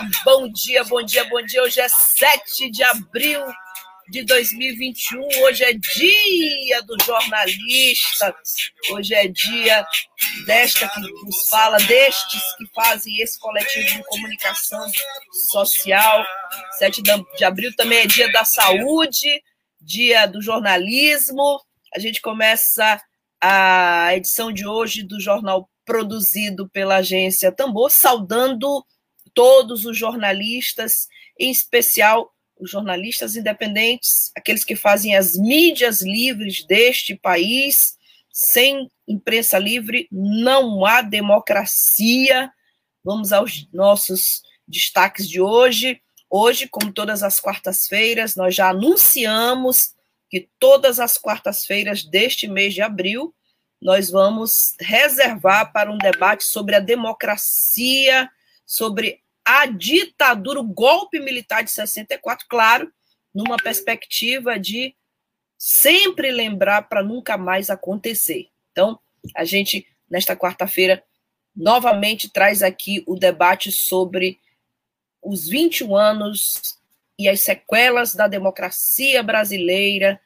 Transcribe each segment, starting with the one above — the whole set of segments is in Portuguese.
Bom dia, bom dia, bom dia. Hoje é 7 de abril de 2021. Hoje é dia do jornalista. Hoje é dia desta que nos fala, destes que fazem esse coletivo de comunicação social. 7 de abril também é dia da saúde, dia do jornalismo. A gente começa a edição de hoje do Jornal produzido pela agência Tambor, saudando todos os jornalistas, em especial os jornalistas independentes, aqueles que fazem as mídias livres deste país. Sem imprensa livre não há democracia. Vamos aos nossos destaques de hoje. Hoje, como todas as quartas-feiras, nós já anunciamos que todas as quartas-feiras deste mês de abril nós vamos reservar para um debate sobre a democracia, sobre a ditadura, o golpe militar de 64, claro, numa perspectiva de sempre lembrar para nunca mais acontecer. Então, a gente, nesta quarta-feira, novamente traz aqui o debate sobre os 21 anos e as sequelas da democracia brasileira,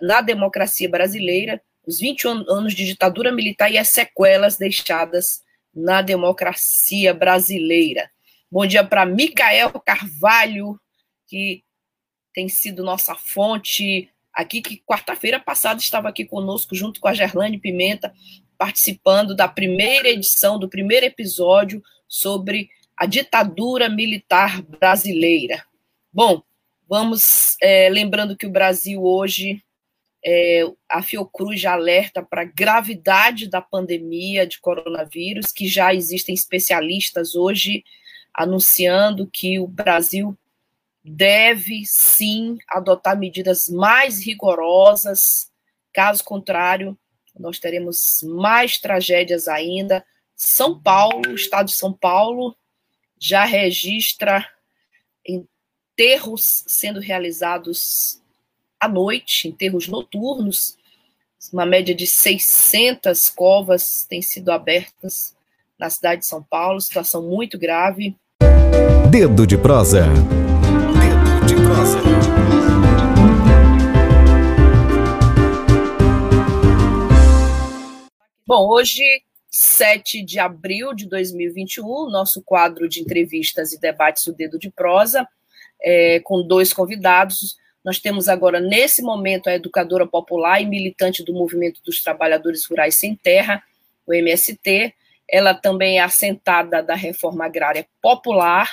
na democracia brasileira, os 21 anos de ditadura militar e as sequelas deixadas na democracia brasileira. Bom dia para Micael Carvalho, que tem sido nossa fonte aqui, que quarta-feira passada estava aqui conosco, junto com a Gerlane Pimenta, participando da primeira edição, do primeiro episódio sobre a ditadura militar brasileira. Bom, vamos é, lembrando que o Brasil hoje é, a Fiocruz já alerta para a gravidade da pandemia de coronavírus, que já existem especialistas hoje anunciando que o Brasil deve sim adotar medidas mais rigorosas, caso contrário, nós teremos mais tragédias ainda. São Paulo, o estado de São Paulo, já registra enterros sendo realizados à noite, enterros noturnos. Uma média de 600 covas têm sido abertas na cidade de São Paulo, situação muito grave. Dedo de prosa. Dedo de prosa. Bom, hoje, 7 de abril de 2021, nosso quadro de entrevistas e debates do Dedo de Prosa, é, com dois convidados. Nós temos agora, nesse momento, a educadora popular e militante do Movimento dos Trabalhadores Rurais Sem Terra, o MST. Ela também é assentada da Reforma Agrária Popular.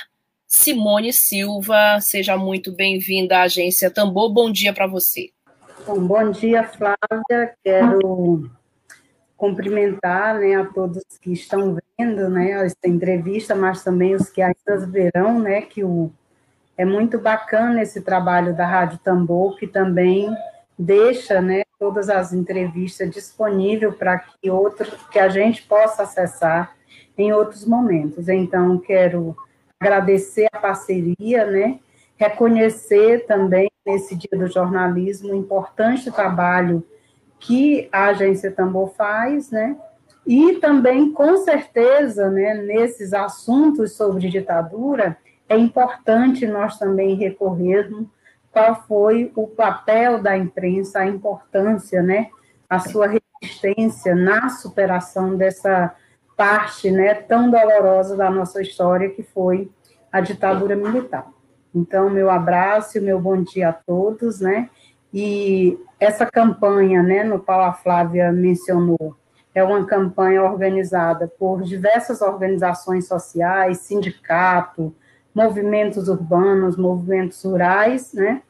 Simone Silva, seja muito bem-vinda à Agência Tambor. Bom dia para você. Bom, bom dia, Flávia. Quero cumprimentar né, a todos que estão vendo né, esta entrevista, mas também os que ainda verão, né, que o é muito bacana esse trabalho da Rádio Tambor, que também deixa né, todas as entrevistas disponíveis para que, outro, que a gente possa acessar em outros momentos. Então, quero agradecer a parceria, né, reconhecer também, nesse Dia do Jornalismo, o importante trabalho que a Agência Tambor faz, né, e também, com certeza, né, nesses assuntos sobre ditadura, é importante nós também recorrermos qual foi o papel da imprensa, a importância, né, a sua resistência na superação dessa parte, né, tão dolorosa da nossa história que foi a ditadura militar. Então, meu abraço meu bom dia a todos, né, e essa campanha, né, no qual a Flávia mencionou, é uma campanha organizada por diversas organizações sociais, sindicato, movimentos urbanos, movimentos rurais, né?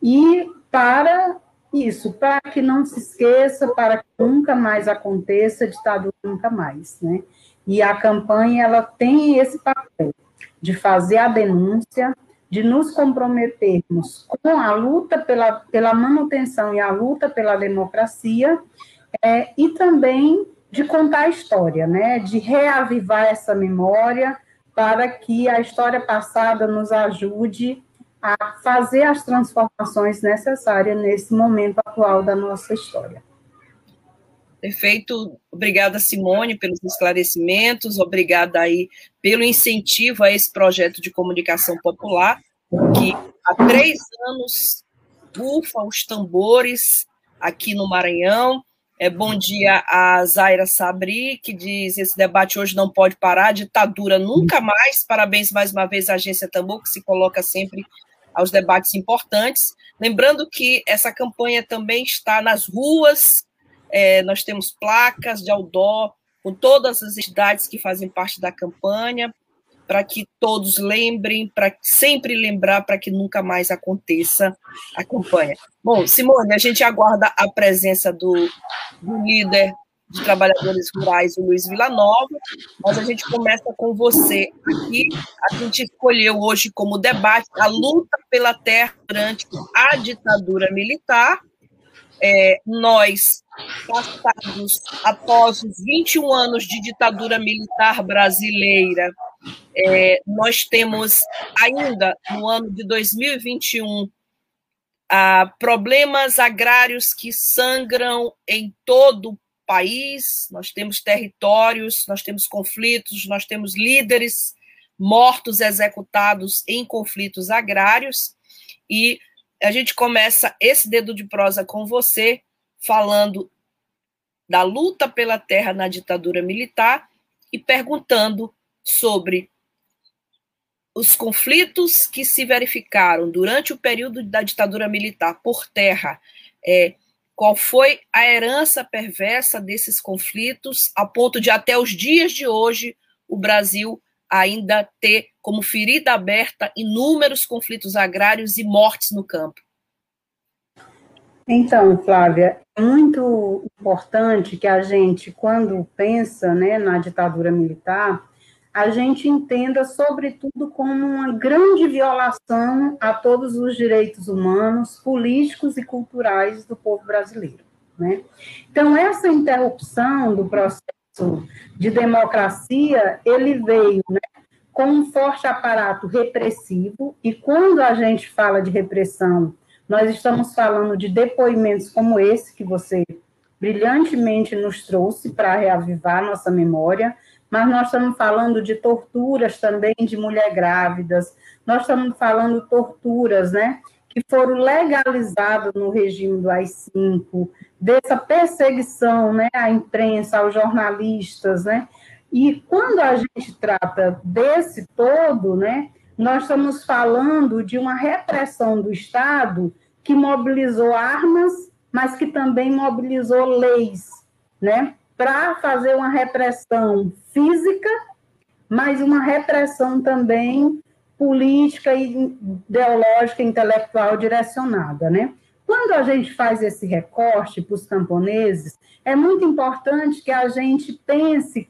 E para isso, para que não se esqueça, para que nunca mais aconteça, ditadura nunca mais, né? E a campanha ela tem esse papel de fazer a denúncia, de nos comprometermos com a luta pela, pela manutenção e a luta pela democracia, é, e também de contar a história, né, de reavivar essa memória para que a história passada nos ajude a fazer as transformações necessárias nesse momento atual da nossa história. Perfeito. Obrigada, Simone, pelos esclarecimentos. Obrigada aí pelo incentivo a esse projeto de comunicação popular, que há três anos bufa os tambores aqui no Maranhão. É, bom dia a Zaira Sabri, que diz: esse debate hoje não pode parar, ditadura nunca mais. Parabéns mais uma vez à Agência Tambor, que se coloca sempre aos debates importantes. Lembrando que essa campanha também está nas ruas, é, nós temos placas de outdoor com todas as entidades que fazem parte da campanha, para que todos lembrem, para sempre lembrar, para que nunca mais aconteça a campanha. Bom, Simone, a gente aguarda a presença do, do líder de trabalhadores rurais, o Luiz Villanova, mas a gente começa com você aqui. A gente escolheu hoje como debate a luta pela terra durante a ditadura militar. É, nós, passados após os 21 anos de ditadura militar brasileira, é, nós temos ainda no ano de 2021 ah, problemas agrários que sangram em todo o país, nós temos territórios, nós temos conflitos, nós temos líderes mortos, executados em conflitos agrários, e a gente começa esse dedo de prosa com você, falando da luta pela terra na ditadura militar e perguntando sobre os conflitos que se verificaram durante o período da ditadura militar por terra. É, qual foi a herança perversa desses conflitos, a ponto de até os dias de hoje o Brasil ainda ter como ferida aberta inúmeros conflitos agrários e mortes no campo? Então, Flávia, é muito importante que a gente, quando pensa né, na ditadura militar, a gente entenda, sobretudo, como uma grande violação a todos os direitos humanos, políticos e culturais do povo brasileiro. Né? Então, essa interrupção do processo de democracia, ele veio né, com um forte aparato repressivo, e quando a gente fala de repressão, nós estamos falando de depoimentos como esse que você brilhantemente nos trouxe para reavivar nossa memória, mas nós estamos falando de torturas também de mulheres grávidas, nós estamos falando torturas, né, que foram legalizadas no regime do AI-5, dessa perseguição, né, à imprensa, aos jornalistas, né, e quando a gente trata desse todo, né, nós estamos falando de uma repressão do Estado que mobilizou armas, mas que também mobilizou leis, né, para fazer uma repressão física, mas uma repressão também política e ideológica, intelectual direcionada, né? Quando a gente faz esse recorte para os camponeses, é muito importante que a gente pense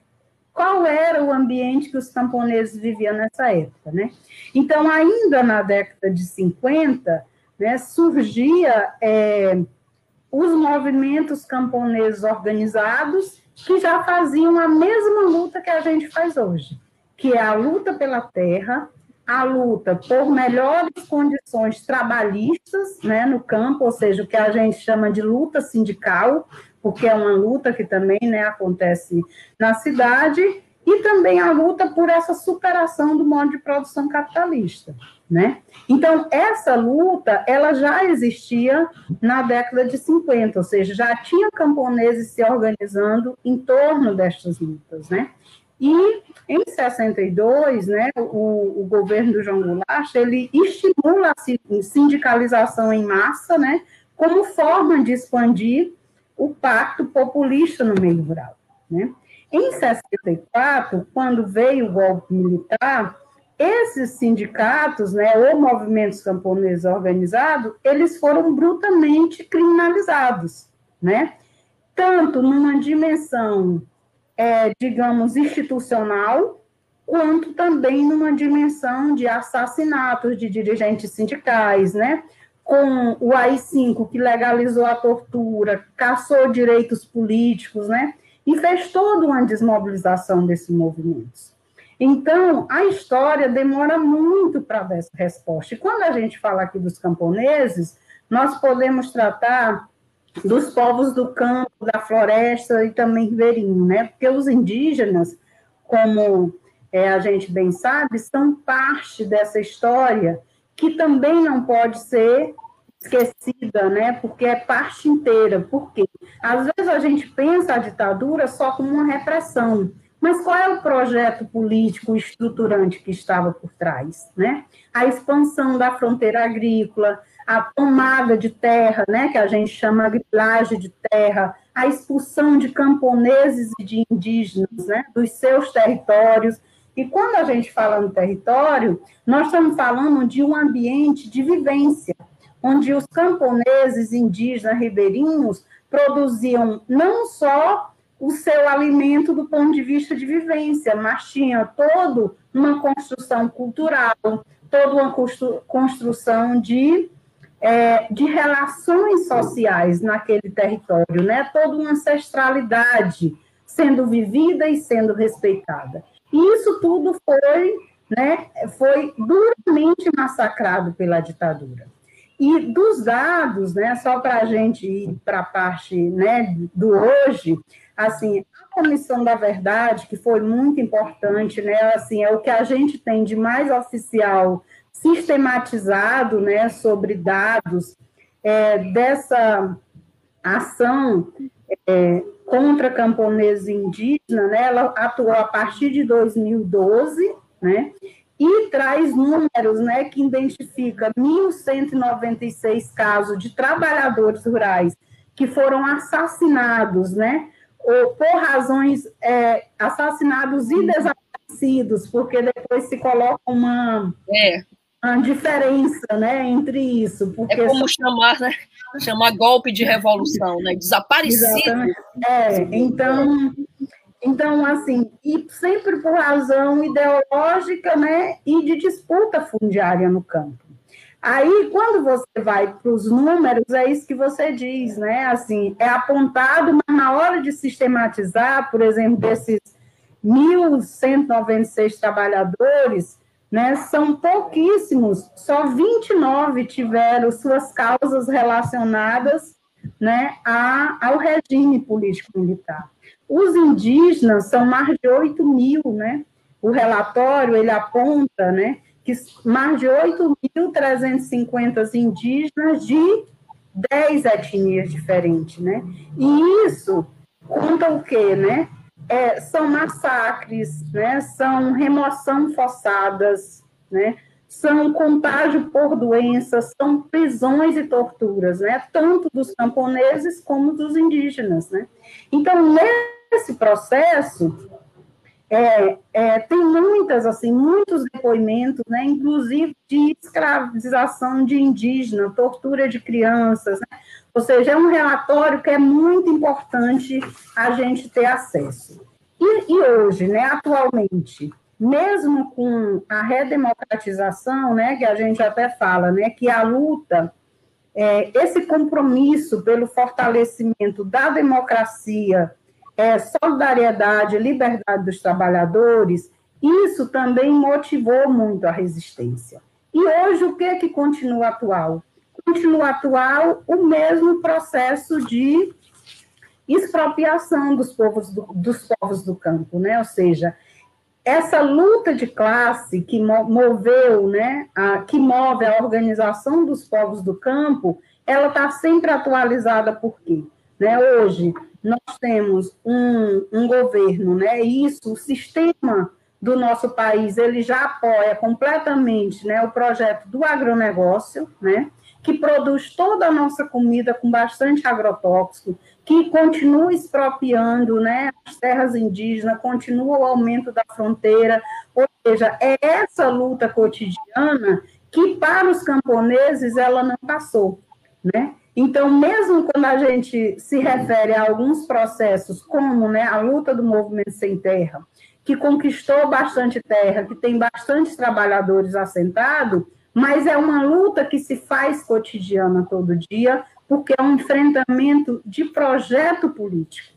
qual era o ambiente que os camponeses viviam nessa época, né? Então, ainda na década de 50, né, surgia é, os movimentos camponeses organizados que já faziam a mesma luta que a gente faz hoje, que é a luta pela terra, a luta por melhores condições trabalhistas né, no campo, ou seja, o que a gente chama de luta sindical, porque é uma luta que também né, acontece na cidade, e também a luta por essa superação do modo de produção capitalista né? Então, essa luta, ela já existia na década de 50, ou seja, já tinha camponeses se organizando em torno destas lutas, né? E em 62, né, o, o governo do João Goulart, ele estimula a sindicalização em massa, né, como forma de expandir o pacto populista no meio rural, né? Em 64, quando veio o golpe militar, esses sindicatos, né, ou movimentos camponeses organizados, eles foram brutalmente criminalizados, né? Tanto numa dimensão é, digamos, institucional, quanto também numa dimensão de assassinatos de dirigentes sindicais, né? Com o AI-5, que legalizou a tortura, caçou direitos políticos, né? E fez toda uma desmobilização desses movimentos. Então, a história demora muito para dar essa resposta. E quando a gente fala aqui dos camponeses, nós podemos tratar dos povos do campo, da floresta e também ribeirinho, né? Porque os indígenas, como é, a gente bem sabe, são parte dessa história que também não pode ser esquecida, né? Porque é parte inteira. Por quê? Às vezes a gente pensa a ditadura só como uma repressão, mas qual é o projeto político estruturante que estava por trás, né? A expansão da fronteira agrícola, a tomada de terra, né, que a gente chama grilagem de terra, a expulsão de camponeses e de indígenas, né, dos seus territórios. E quando a gente fala no território, nós estamos falando de um ambiente de vivência, onde os camponeses, indígenas, ribeirinhos produziam não só o seu alimento do ponto de vista de vivência, mas tinha todo uma construção cultural, toda uma construção de é, de relações sociais naquele território, né? Toda uma ancestralidade sendo vivida e sendo respeitada. Isso tudo foi, né, foi duramente massacrado pela ditadura. E dos dados, né, só para a gente ir para a parte né, do hoje, assim, a Comissão da Verdade, que foi muito importante, né, assim, é o que a gente tem de mais oficial sistematizado né, sobre dados é, dessa ação é, contra camponeses indígenas, né, ela atuou a partir de 2012, né, e traz números né, que identifica 1.196 casos de trabalhadores rurais que foram assassinados, né, ou por razões é, assassinados e desaparecidos, porque depois se coloca uma, é a diferença né, entre isso. Porque é como chamar, né? Chamar golpe de revolução, né? Desaparecido. Exatamente. É, então, então, assim, e sempre por razão ideológica, né? E de disputa fundiária no campo. Aí, quando você vai para os números, é isso que você diz, né? Assim, é apontado, mas na hora de sistematizar, por exemplo, desses 1.196 trabalhadores, né, são pouquíssimos, só 29 tiveram suas causas relacionadas né, a, ao regime político-militar. Os indígenas são mais de 8 mil, né? O relatório, ele aponta, né, que mais de 8.350 indígenas de 10 etnias diferentes, né? E isso conta o quê, né? É, são massacres, né, são remoção forçadas, né, são contágio por doenças, são prisões e torturas, né, tanto dos camponeses como dos indígenas. Né. Então, nesse processo, é, é, tem muitas, assim, muitos depoimentos, né, inclusive de escravização de indígena, tortura de crianças, né, ou seja, é um relatório que é muito importante a gente ter acesso. E, e hoje, né, atualmente, mesmo com a redemocratização, né, que a gente até fala, né, que a luta, é, esse compromisso pelo fortalecimento da democracia, é, solidariedade, liberdade dos trabalhadores, isso também motivou muito a resistência. E hoje o que é que continua atual? Continua atual o mesmo processo de expropriação dos povos do, dos povos do campo, né? Ou seja, essa luta de classe que moveu, né, a, que move a organização dos povos do campo, ela está sempre atualizada por quê? Né? Hoje nós temos um, um governo, né? Isso, o sistema do nosso país, ele já apoia completamente, né, o projeto do agronegócio, né? Que produz toda a nossa comida com bastante agrotóxico, que continua expropriando né, as terras indígenas, continua o aumento da fronteira, ou seja, é essa luta cotidiana que para os camponeses ela não passou, né? Então, mesmo quando a gente se refere a alguns processos, como né, a luta do movimento sem terra, que conquistou bastante terra, que tem bastantes trabalhadores assentados, mas é uma luta que se faz cotidiana todo dia, porque é um enfrentamento de projeto político,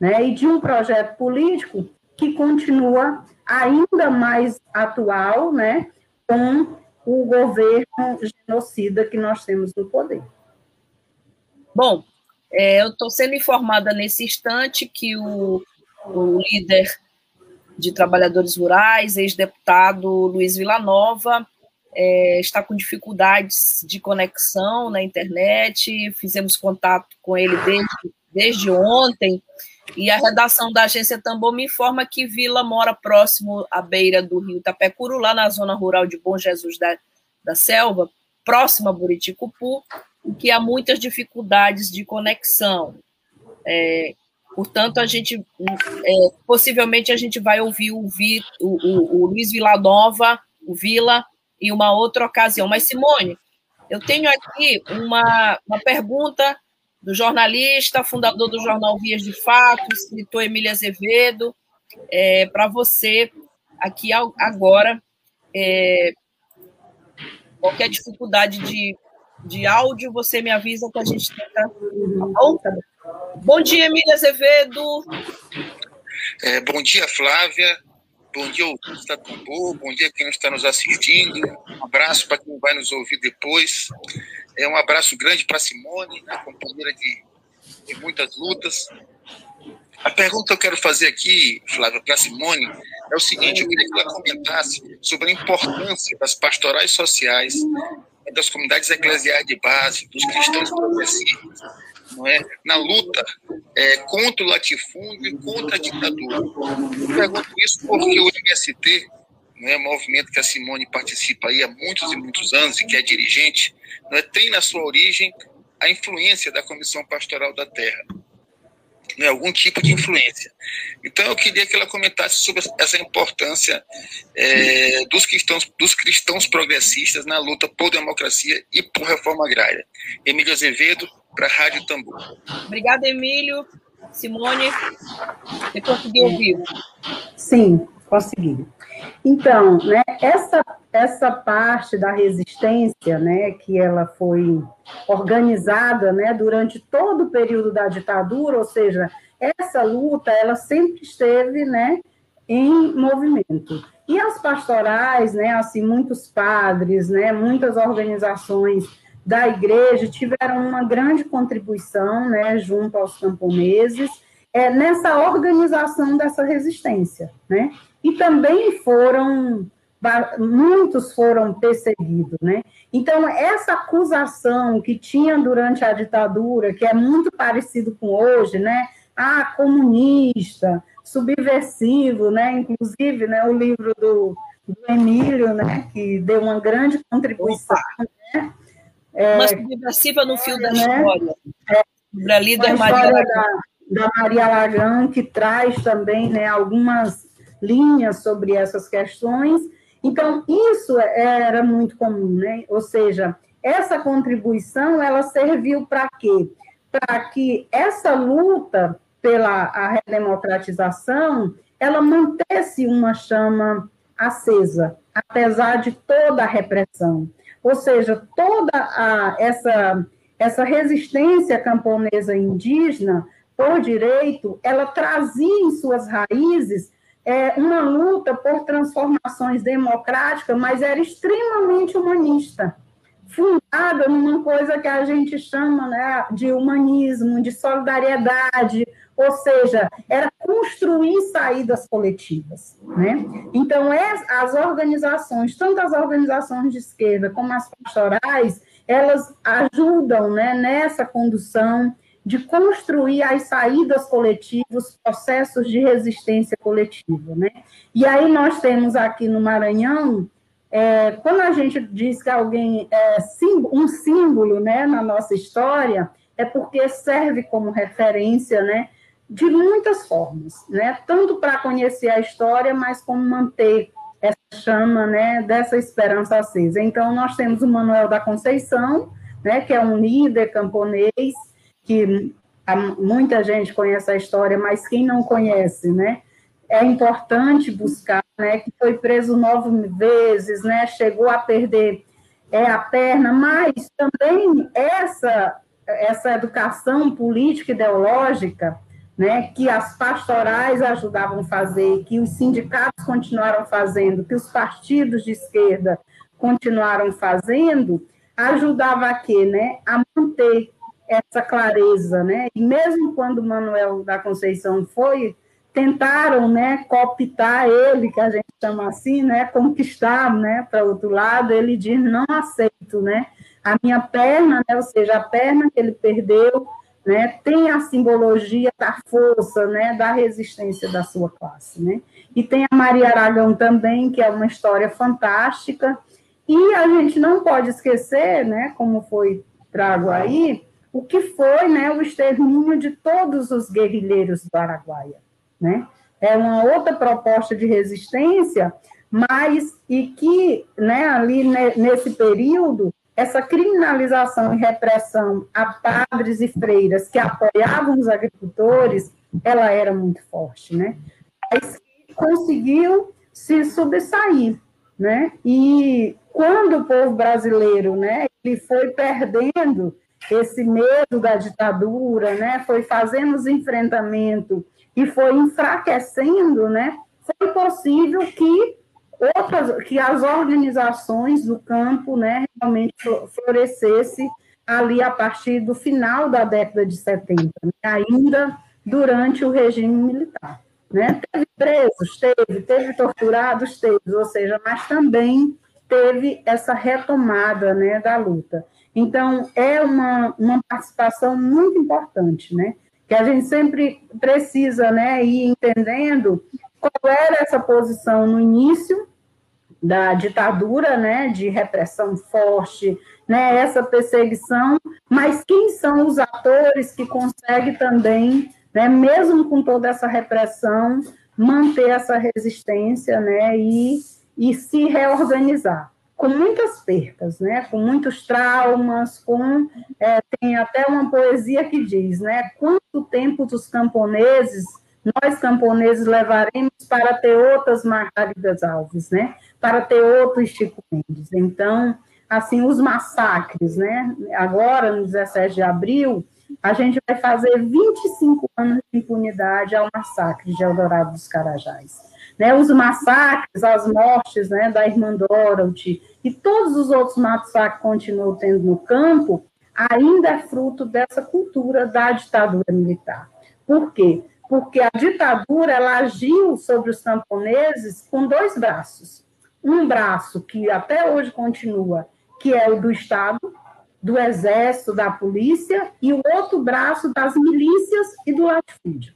né? E de um projeto político que continua ainda mais atual, né? Com o governo genocida que nós temos no poder. Bom, é, eu estou sendo informada nesse instante que o, o líder de trabalhadores rurais, ex-deputado Luiz Villanova, é, está com dificuldades de conexão na internet, fizemos contato com ele desde, desde ontem, e a redação da agência Tambor me informa que Vila mora próximo à beira do rio Itapecuru, lá na zona rural de Bom Jesus da, da Selva, próximo a Buriticupu, que há muitas dificuldades de conexão. É, portanto, a gente é, possivelmente a gente vai ouvir o, Vi, o, o, o Luiz o Vila, em uma outra ocasião. Mas, Simone, eu tenho aqui uma, uma pergunta do jornalista, fundador do jornal Vias de Fato, escritor Emília Azevedo, é, para você aqui agora. É, qualquer dificuldade de, de áudio, você me avisa que a gente tenta. Tá bom? Bom dia, Emília Azevedo. É, bom dia, Flávia. Bom dia, ouvintes da Tambor. Bom dia quem está nos assistindo. Um abraço para quem vai nos ouvir depois. É um abraço grande para Simone, companheira de, de muitas lutas. A pergunta que eu quero fazer aqui, Flávia, para Simone, é o seguinte: eu queria que ela comentasse sobre a importância das pastorais sociais, das comunidades eclesiais de base, dos cristãos progressistas, não é? na luta é, contra o latifúndio e contra a ditadura. Eu pergunto isso porque o MST, né, movimento que a Simone participa aí há muitos e muitos anos e que é dirigente, né, tem na sua origem a influência da Comissão Pastoral da Terra. Né, algum tipo de influência. Então, eu queria que ela comentasse sobre essa importância é, dos, cristãos, dos cristãos progressistas na luta por democracia e por reforma agrária. Emílio Azevedo, para a Rádio Tambor. Obrigada, Emílio. Simone, você conseguiu ouvir? Sim, consegui. Então, né, essa, essa parte da resistência, né, que ela foi organizada, né, durante todo o período da ditadura, ou seja, essa luta, ela sempre esteve, né, em movimento. E as pastorais, né, assim, muitos padres, né, muitas organizações da igreja tiveram uma grande contribuição, né, junto aos camponeses, é, nessa organização dessa resistência, né? E também foram muitos foram perseguidos, né? Então essa acusação que tinha durante a ditadura, que é muito parecido com hoje, né? Ah, comunista, subversivo, né? Inclusive, né? O livro do, do Emílio, né? Que deu uma grande contribuição, né? É, uma subversiva no fio da né? história. É, sobre a líder Maria da, da Maria Lagão, que traz também né, algumas linhas sobre essas questões. Então, isso era muito comum, né? Ou seja, essa contribuição, ela serviu para quê? Para que essa luta pela a redemocratização, ela mantesse uma chama acesa, apesar de toda a repressão. Ou seja, toda a, essa, essa resistência camponesa indígena por direito, ela trazia em suas raízes é, uma luta por transformações democráticas, mas era extremamente humanista, fundada numa coisa que a gente chama né, de humanismo, de solidariedade, ou seja, era construir saídas coletivas. Né? Então, as organizações, tanto as organizações de esquerda como as pastorais, elas ajudam né, nessa condução de construir as saídas coletivas, processos de resistência coletiva. Né? E aí nós temos aqui no Maranhão, é, quando a gente diz que alguém é um símbolo né, na nossa história, é porque serve como referência né, de muitas formas, né? tanto para conhecer a história, mas como manter essa chama né, dessa esperança acesa. Então, nós temos o Manuel da Conceição, né, que é um líder camponês, que muita gente conhece a história, mas quem não conhece, né, é importante buscar, né, que foi preso nove vezes, né, chegou a perder é, a perna, mas também essa, essa educação política ideológica, né, que as pastorais ajudavam a fazer, que os sindicatos continuaram fazendo, que os partidos de esquerda continuaram fazendo, ajudava a quê, né, a manter essa clareza, né, e mesmo quando Manuel da Conceição foi tentaram, né, cooptar ele, que a gente chama assim, né, conquistar, né, para outro lado, ele diz, não aceito, né, a minha perna, né, ou seja, a perna que ele perdeu, né, tem a simbologia da força, né, da resistência da sua classe, né, e tem a Maria Aragão também, que é uma história fantástica, e a gente não pode esquecer, né, como foi trago aí, o que foi, né, o extermínio de todos os guerrilheiros do Araguaia, né? É uma outra proposta de resistência, mas e que, né, ali nesse período, essa criminalização e repressão a padres e freiras que apoiavam os agricultores, ela era muito forte, né? Mas conseguiu se sobressair, né? E quando o povo brasileiro, né, ele foi perdendo esse medo da ditadura, né, foi fazendo os enfrentamentos e foi enfraquecendo, né, foi possível que outras, que as organizações do campo, né, realmente florescesse ali a partir do final da década de 70, né, ainda durante o regime militar. Né? Teve presos, teve, teve torturados, teve, ou seja, mas também teve essa retomada né, da luta. Então, é uma, uma participação muito importante, né? que a gente sempre precisa né, ir entendendo qual era essa posição no início da ditadura, né, de repressão forte, né, essa perseguição, mas quem são os atores que conseguem também, né, mesmo com toda essa repressão, manter essa resistência, né, e, e se reorganizar com muitas percas, né? com muitos traumas, com é, tem até uma poesia que diz, né? Quanto tempo dos camponeses, nós camponeses levaremos para ter outras Margaridas Alves, né? Para ter outros Chico Mendes. Então, assim, os massacres, né? Agora, no 17 de abril, a gente vai fazer 25 anos de impunidade ao massacre de Eldorado dos Carajás. Né, os massacres, as mortes né, da irmã Dorothy, e todos os outros matos-fac que continuam tendo no campo, ainda é fruto dessa cultura da ditadura militar. Por quê? Porque a ditadura ela agiu sobre os camponeses com dois braços. Um braço que até hoje continua, que é o do Estado, do Exército, da Polícia, e o outro braço das milícias e do latifúndio.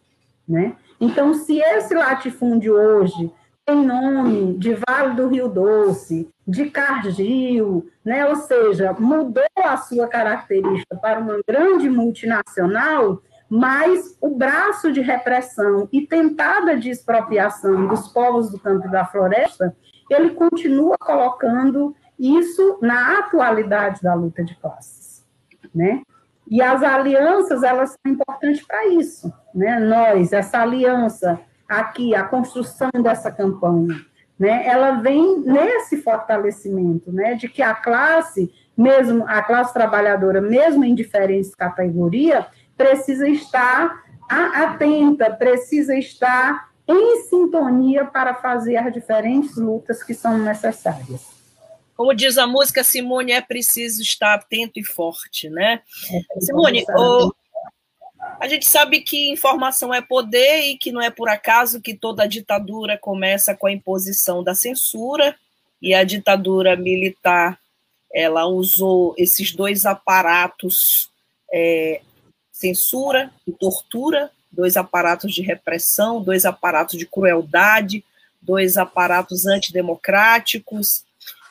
Né? Então, se esse latifúndio hoje tem nome de Vale do Rio Doce, de Cargill, né? ou seja, mudou a sua característica para uma grande multinacional, mas o braço de repressão e tentada de expropriação dos povos do campo e da floresta, ele continua colocando isso na atualidade da luta de classes, né? E as alianças, elas são importantes para isso, né? Nós, essa aliança aqui, a construção dessa campanha, né, ela vem nesse fortalecimento, né, de que a classe, mesmo a classe trabalhadora, mesmo em diferentes categorias, precisa estar atenta, precisa estar em sintonia para fazer as diferentes lutas que são necessárias. Como diz a música, Simone, é preciso estar atento e forte, né? É Simone, o, a gente sabe que informação é poder e que não é por acaso que toda ditadura começa com a imposição da censura e a ditadura militar ela usou esses dois aparatos é, censura e tortura, dois aparatos de repressão, dois aparatos de crueldade, dois aparatos antidemocráticos.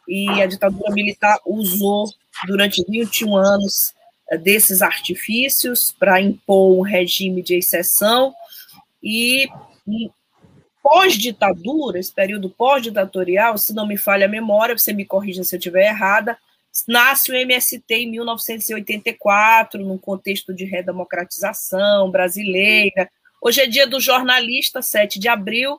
E a ditadura militar usou durante 21 anos desses artifícios para impor um regime de exceção. E, e pós-ditadura, esse período pós-ditatorial, se não me falha a memória, você me corrija se eu estiver errada, nasce o MST em 1984, num contexto de redemocratização brasileira. Hoje é dia do jornalista, 7 de abril.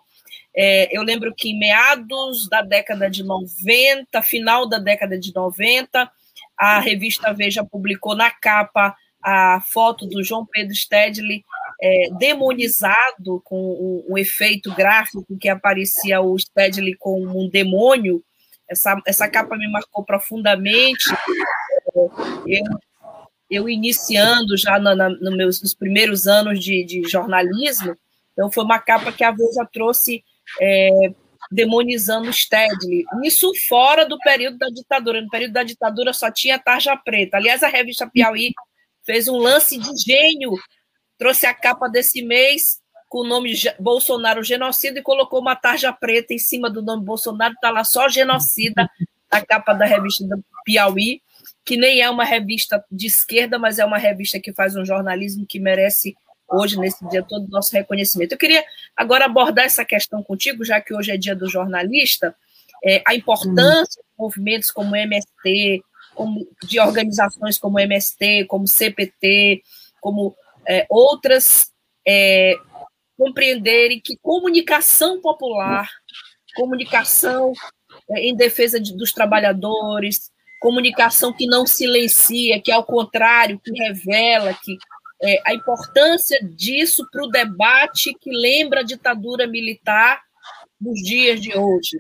É, eu lembro que em meados da década de 90, final da década de 90, a revista Veja publicou na capa a foto do João Pedro Stedley é, demonizado com o, efeito gráfico que aparecia o Stedley como um demônio. Essa, essa capa me marcou profundamente. Eu, eu iniciando já na, na, no meus, nos primeiros anos de, de, jornalismo, então foi uma capa que a Veja trouxe é, demonizando Stedley. Isso fora do período da ditadura. No período da ditadura só tinha tarja preta. Aliás, a revista Piauí fez um lance de gênio, trouxe a capa desse mês com o nome Bolsonaro Genocida e colocou uma tarja preta em cima do nome Bolsonaro, está lá só genocida, a capa da revista do Piauí, que nem é uma revista de esquerda, mas é uma revista que faz um jornalismo que merece hoje, nesse dia, todo o nosso reconhecimento. Eu queria agora abordar essa questão contigo, já que hoje é dia do jornalista, é, a importância de movimentos como o MST, como, de organizações como o MST, como CPT, como é, outras, é, compreenderem que comunicação popular, comunicação é, em defesa de, dos trabalhadores, comunicação que não silencia, que ao contrário, que revela, que é, a importância disso para o debate que lembra a ditadura militar nos dias de hoje.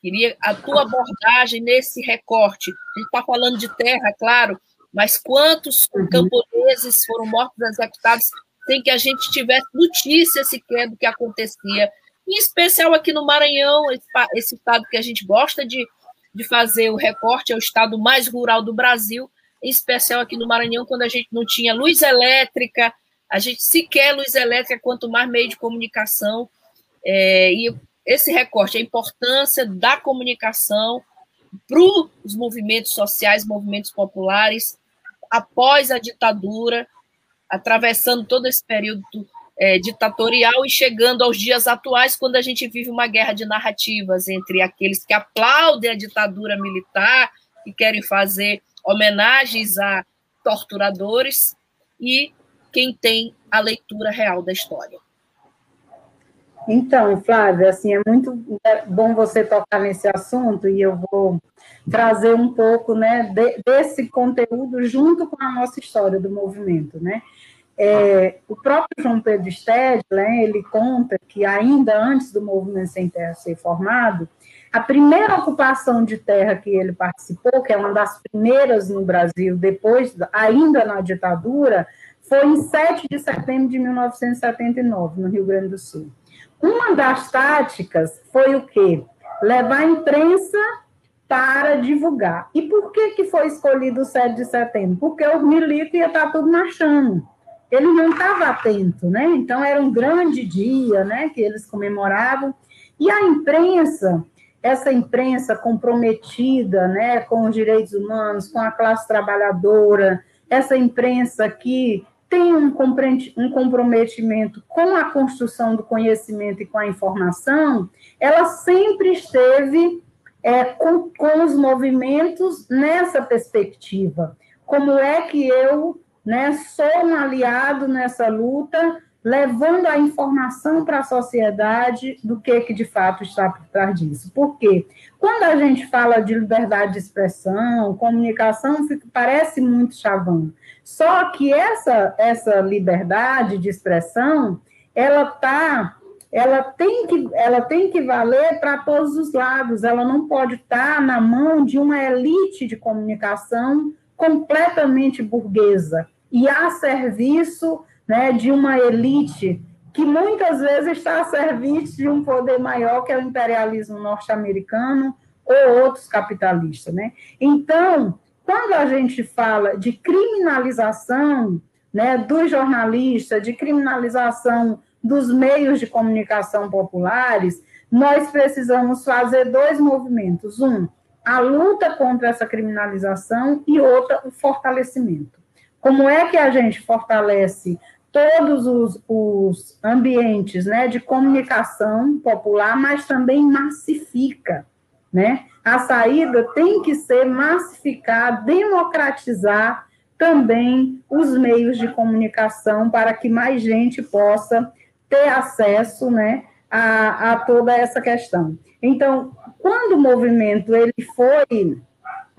Queria a tua abordagem nesse recorte. A gente está falando de terra, claro, mas quantos uhum. camponeses foram mortos, executados, sem que a gente tivesse notícia sequer do que acontecia, em especial aqui no Maranhão, esse estado que a gente gosta de, de fazer o recorte, é o estado mais rural do Brasil, em especial aqui no Maranhão, quando a gente não tinha luz elétrica, a gente sequer luz elétrica, quanto mais meio de comunicação. É, e esse recorte, a importância da comunicação para os movimentos sociais, movimentos populares, após a ditadura, atravessando todo esse período é, ditatorial e chegando aos dias atuais, quando a gente vive uma guerra de narrativas entre aqueles que aplaudem a ditadura militar, que querem fazer homenagens a torturadores e quem tem a leitura real da história. Então, Flávia, assim, é muito bom você tocar nesse assunto e eu vou trazer um pouco, né, de, desse conteúdo junto com a nossa história do movimento, né? É, o próprio João Pedro Stedler, né, ele conta que ainda antes do movimento sem terra ser formado, a primeira ocupação de terra que ele participou, que é uma das primeiras no Brasil, depois, ainda na ditadura, foi em 7 de setembro de 1979, no Rio Grande do Sul. Uma das táticas foi o quê? Levar a imprensa para divulgar. E por que, que foi escolhido o 7 de setembro? Porque os militares iam estar tudo marchando. Ele não estava atento, né? Então era um grande dia, né, que eles comemoravam. E a imprensa, essa imprensa comprometida, né, com os direitos humanos, com a classe trabalhadora, essa imprensa que tem um comprometimento com a construção do conhecimento e com a informação, ela sempre esteve é, com, com os movimentos nessa perspectiva. Como é que eu né, sou um aliado nessa luta, levando a informação para a sociedade do que, que de fato está por trás disso. Por quê? Quando a gente fala de liberdade de expressão, comunicação, parece muito chavão. Só que essa, essa liberdade de expressão, ela tá, ela tem que, ela tem que valer para todos os lados. Ela não pode estar tá na mão de uma elite de comunicação completamente burguesa e a serviço né, de uma elite que muitas vezes está a serviço de um poder maior que é o imperialismo norte-americano ou outros capitalistas, né? Então, quando a gente fala de criminalização né, dos jornalistas, de criminalização dos meios de comunicação populares, nós precisamos fazer dois movimentos. Um, a luta contra essa criminalização e outra, o fortalecimento. Como é que a gente fortalece todos os, os ambientes né, de comunicação popular, mas também massifica né? A saída tem que ser massificar, democratizar também os meios de comunicação para que mais gente possa ter acesso, né, a, a toda essa questão. Então, quando o movimento ele foi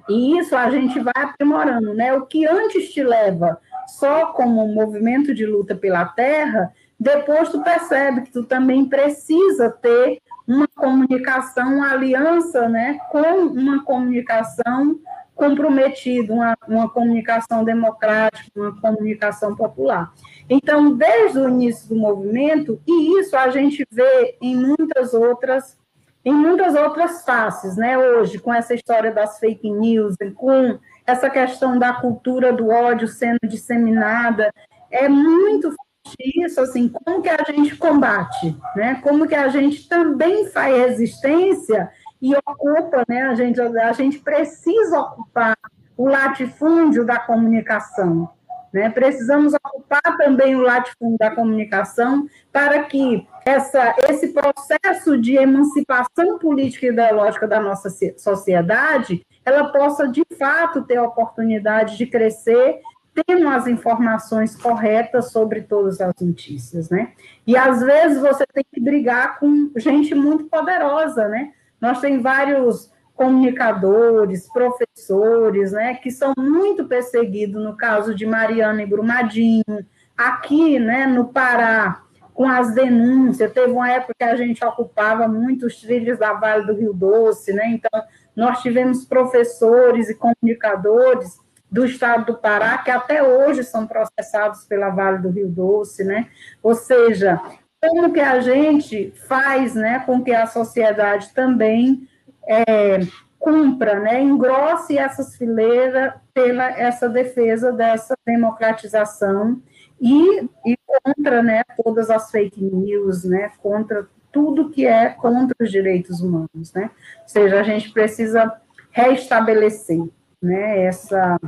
e isso a gente vai aprimorando, né? O que antes te leva só como um movimento de luta pela terra, depois tu percebe que tu também precisa ter uma comunicação, uma aliança, né, com uma comunicação comprometida, uma, uma comunicação democrática, uma comunicação popular. Então, desde o início do movimento, e isso a gente vê em muitas outras em muitas outras faces, né? Hoje, com essa história das fake news, com essa questão da cultura do ódio sendo disseminada, é muito isso, assim, como que a gente combate, né? Como que a gente também faz resistência e ocupa, né? A gente, a gente precisa ocupar o latifúndio da comunicação, né? Precisamos ocupar também o latifúndio da comunicação para que essa, esse processo de emancipação política e ideológica da nossa sociedade ela possa, de fato, ter a oportunidade de crescer tendo as informações corretas sobre todas as notícias, né? E às vezes você tem que brigar com gente muito poderosa, né? Nós tem vários comunicadores, professores, né, que são muito perseguidos, no caso de Mariana e Brumadinho, aqui, né, no Pará, com as denúncias, teve uma época que a gente ocupava muito os trilhos da Vale do Rio Doce, né, então nós tivemos professores e comunicadores do estado do Pará que até hoje são processados pela Vale do Rio Doce, né, ou seja, como que a gente faz, né, com que a sociedade também é, cumpra, né, engrosse essas fileiras pela essa defesa dessa democratização e, e contra, né, todas as fake news, né, contra tudo que é contra os direitos humanos, né, ou seja, a gente precisa restabelecer, né, essa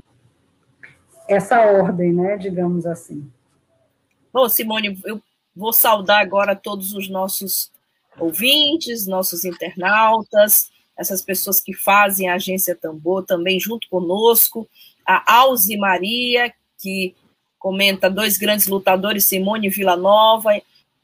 essa ordem, né, digamos assim. Bom, Simone, eu vou saudar agora todos os nossos ouvintes, nossos internautas, essas pessoas que fazem a Agência Tambor também junto conosco, a Alzi Maria, que comenta dois grandes lutadores, Simone e Vila Nova.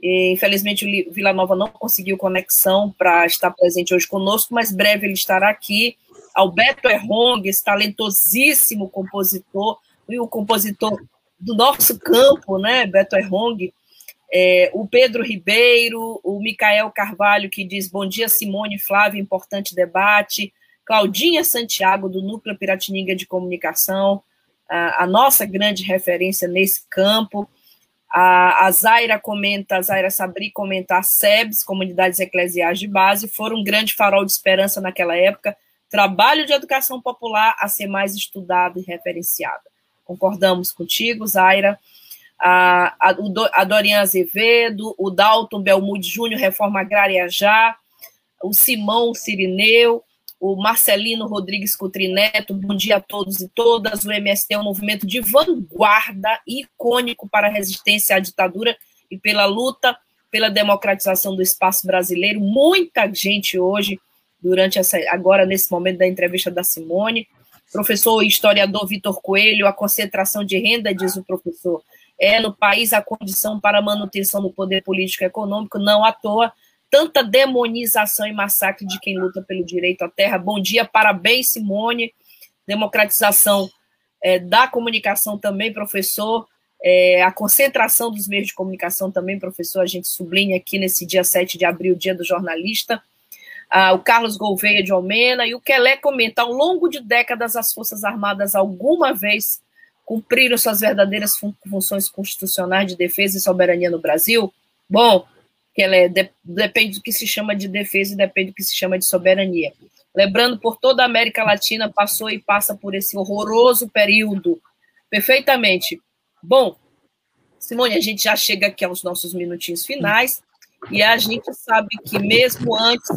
Infelizmente, o Vila Nova não conseguiu conexão para estar presente hoje conosco, mas breve ele estará aqui. Alberto Errong, esse talentosíssimo compositor, e o compositor do nosso campo, né, Beto Errong, é, o Pedro Ribeiro, o Micael Carvalho, que diz bom dia, Simone Flávio, importante debate. Claudinha Santiago, do Núcleo Piratininga de Comunicação, a, a nossa grande referência nesse campo. A, a Zaira comenta, a Zaira Sabri comenta, a SEBS, Comunidades Eclesiais de Base, foram um grande farol de esperança naquela época, trabalho de educação popular a ser mais estudado e referenciado. Concordamos contigo, Zaira a, a, a Dorian Azevedo, o Dalton Belmude Júnior, Reforma Agrária Já, o Simão Cirineu, o Marcelino Rodrigues Cutrineto, bom dia a todos e todas. O MST é um movimento de vanguarda icônico para a resistência à ditadura e pela luta pela democratização do espaço brasileiro. Muita gente hoje, durante essa, agora nesse momento da entrevista da Simone. Professor historiador Vitor Coelho, a concentração de renda, diz o professor, é no país a condição para a manutenção do poder político e econômico, não à toa tanta demonização e massacre de quem luta pelo direito à terra. Bom dia, parabéns, Simone. Democratização é, da comunicação também, professor. É, a concentração dos meios de comunicação também, professor, a gente sublinha aqui nesse dia 7 de abril, dia do jornalista. Ah, o Carlos Gouveia de Almena e o Kelé comenta: ao longo de décadas, as Forças Armadas alguma vez cumpriram suas verdadeiras fun funções constitucionais de defesa e soberania no Brasil? Bom, que ela é, de, depende do que se chama de defesa e depende do que se chama de soberania. Lembrando, por toda a América Latina passou e passa por esse horroroso período. Perfeitamente. Bom, Simone, a gente já chega aqui aos nossos minutinhos finais e a gente sabe que mesmo antes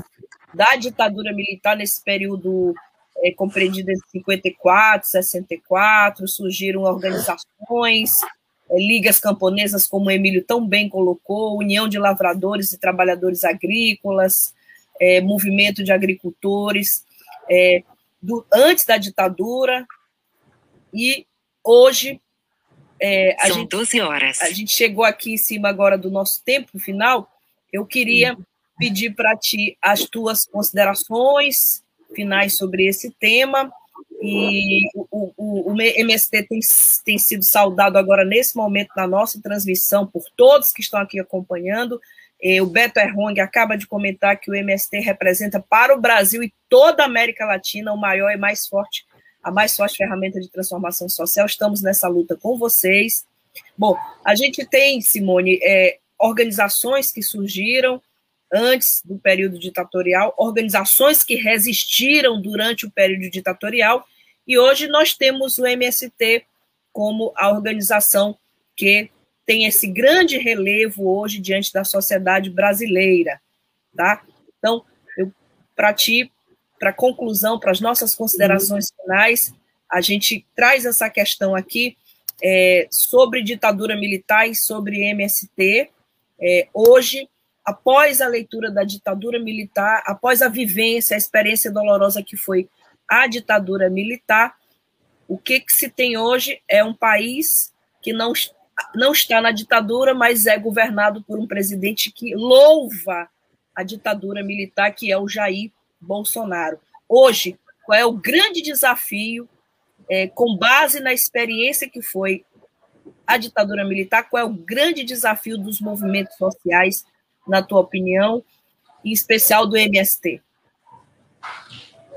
da ditadura militar, nesse período é, compreendida entre 54 e 64, surgiram organizações, é, ligas camponesas, como o Emílio tão bem colocou, União de Lavradores e Trabalhadores Agrícolas, é, movimento de agricultores, é, do, antes da ditadura, e hoje. É, a São gente, 12 horas. A gente chegou aqui em cima agora do nosso tempo final. Eu queria pedir para ti as tuas considerações finais sobre esse tema. E o, o, o, MST tem, tem sido saudado agora nesse momento na nossa transmissão por todos que estão aqui acompanhando. O Beto Errong acaba de comentar que o MST representa para o Brasil e toda a América Latina o maior e mais forte, a mais forte ferramenta de transformação social. Estamos nessa luta com vocês. Bom, a gente tem, Simone, é, organizações que surgiram antes do período ditatorial, organizações que resistiram durante o período ditatorial, e hoje nós temos o MST como a organização que tem esse grande relevo hoje diante da sociedade brasileira, tá? Então, para ti, para conclusão, para as nossas considerações finais, a gente traz essa questão aqui é, sobre ditadura militar e sobre MST. É, hoje, após a leitura da ditadura militar, após a vivência, a experiência dolorosa que foi a ditadura militar, o que, que se tem hoje é um país que não não está na ditadura, mas é governado por um presidente que louva a ditadura militar, que é o Jair Bolsonaro. Hoje, qual é o grande desafio, é, com base na experiência que foi a ditadura militar, qual é o grande desafio dos movimentos sociais, na tua opinião, em especial do MST?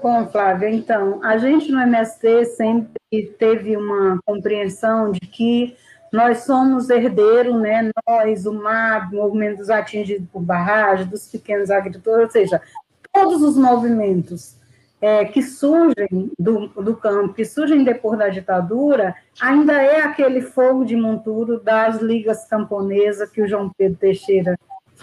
Bom, Flávia, então, a gente no MST sempre teve uma compreensão de que nós somos herdeiros, né? Nós, o MAB, movimentos atingidos por barragem, dos pequenos agricultores, ou seja, todos os movimentos é, que surgem do, do campo, que surgem depois da ditadura, ainda é aquele fogo de monturo das ligas camponesas que o João Pedro Teixeira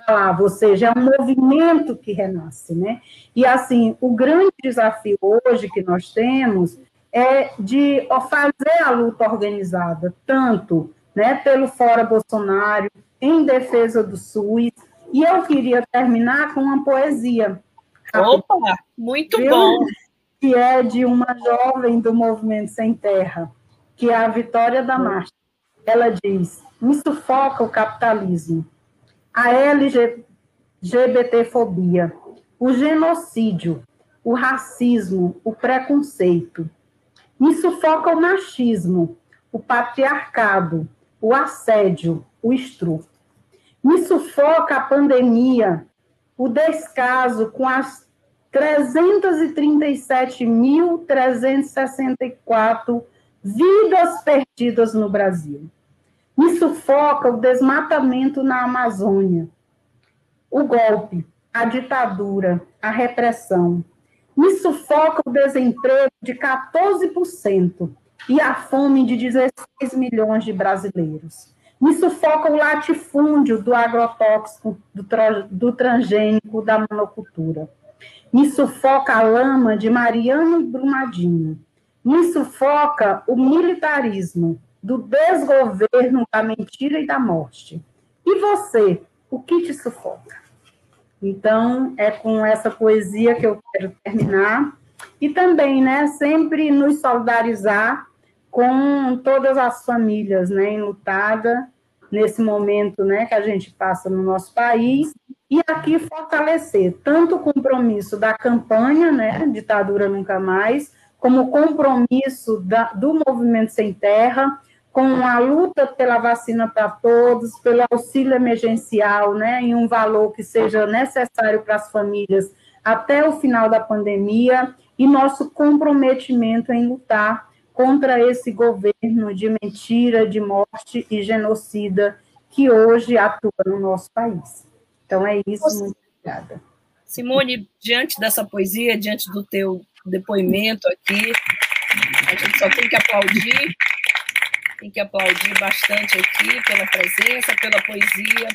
falava, ou seja, é um movimento que renasce, né? E assim, o grande desafio hoje que nós temos é de fazer a luta organizada, tanto né, pelo Fora Bolsonaro, em defesa do SUS. E eu queria terminar com uma poesia. Opa, muito viu? bom! Que é de uma jovem do Movimento Sem Terra, que é a Vitória da Marcha. Ela diz: Me sufoca o capitalismo, a LGBTfobia, o genocídio, o racismo, o preconceito. Me sufoca o machismo, o patriarcado, o assédio, o estupro. Me sufoca a pandemia, o descaso com as 337.364 vidas perdidas no Brasil. Me sufoca o desmatamento na Amazônia, o golpe, a ditadura, a repressão. Me sufoca o desemprego de 14%, e a fome de 16 milhões de brasileiros. Me sufoca o latifúndio do agrotóxico, do, do transgênico, da monocultura. Me sufoca a lama de Mariano Brumadinho. Me sufoca o militarismo, do desgoverno, da mentira e da morte. E você, o que te sufoca? Então, é com essa poesia que eu quero terminar. E também, né, sempre nos solidarizar com todas as famílias, né, enlutada nesse momento, né, que a gente passa no nosso país, e aqui fortalecer tanto o compromisso da campanha, né, ditadura nunca mais, como o compromisso da, do movimento sem terra, com a luta pela vacina para todos, pelo auxílio emergencial, né, em um valor que seja necessário para as famílias até o final da pandemia, e nosso comprometimento em lutar contra esse governo de mentira, de morte e genocida que hoje atua no nosso país. Então é isso, muito obrigada. Simone, diante dessa poesia, diante do teu depoimento aqui, a gente só tem que aplaudir, tem que aplaudir bastante aqui pela presença, pela poesia.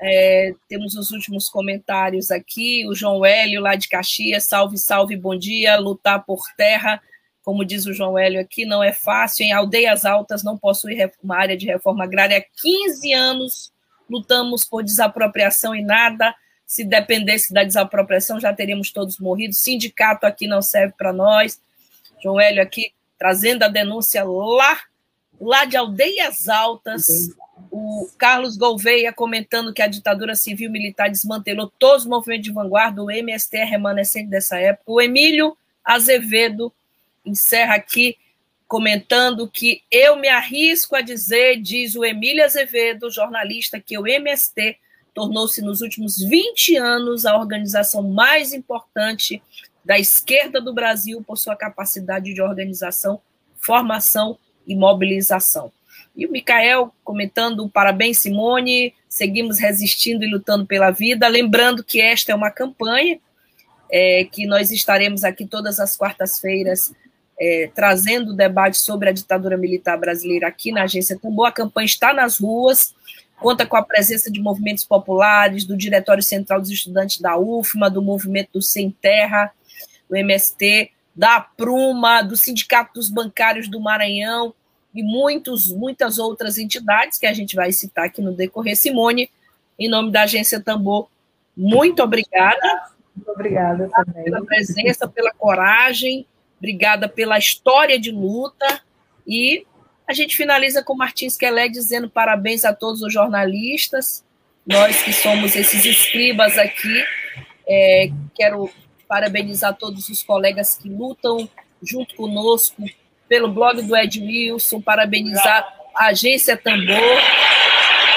É, temos os últimos comentários aqui, o João Hélio, lá de Caxias, salve, salve, bom dia, lutar por terra como diz o João Hélio aqui, não é fácil. Em aldeias altas não possui uma área de reforma agrária. Há 15 anos lutamos por desapropriação e nada Se dependesse da desapropriação, já teríamos todos morrido. Sindicato aqui não serve para nós. João Hélio aqui trazendo a denúncia lá, lá de Aldeias Altas. O Carlos Gouveia comentando que a ditadura civil-militar desmantelou todos os movimentos de vanguarda, o MST é remanescente dessa época. O Emílio Azevedo encerra aqui comentando que eu me arrisco a dizer, diz o Emílio Azevedo, jornalista, que o MST tornou-se nos últimos 20 anos a organização mais importante da esquerda do Brasil por sua capacidade de organização, formação e mobilização. E o Micael comentando: parabéns, Simone, seguimos resistindo e lutando pela vida. Lembrando que esta é uma campanha, é, que nós estaremos aqui todas as quartas-feiras é, trazendo o debate sobre a ditadura militar brasileira aqui na Agência Tambor. A campanha está nas ruas, conta com a presença de movimentos populares, do Diretório Central dos Estudantes da UFMA, do Movimento do Sem Terra, do MST, da Pruma, do Sindicato dos Bancários do Maranhão e muitos, muitas outras entidades que a gente vai citar aqui no decorrer. Simone, em nome da Agência Tambor, muito obrigada. Muito obrigada também. Pela presença, pela coragem Obrigada pela história de luta. E a gente finaliza com Martins Quelé dizendo parabéns a todos os jornalistas, nós que somos esses escribas aqui. É, quero parabenizar todos os colegas que lutam junto conosco pelo blog do Ed Wilson, parabenizar a agência Tambor,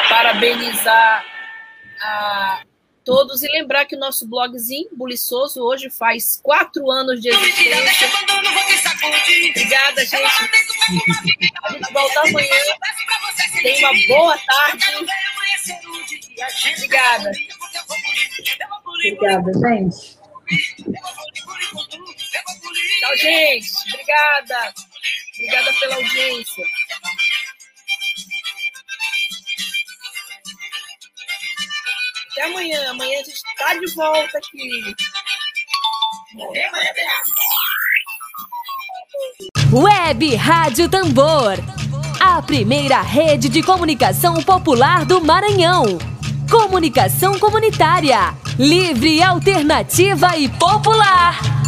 parabenizar a todos e lembrar que o nosso blogzinho Buliçoso hoje faz quatro anos de existência. Obrigada, gente. A gente volta amanhã. Tenha uma boa tarde. Obrigada. Obrigada, gente. Tchau, gente. Obrigada. Obrigada pela audiência. Até amanhã. Amanhã a gente está de volta aqui. Web Rádio Tambor. A primeira rede de comunicação popular do Maranhão. Comunicação comunitária. Livre, alternativa e popular.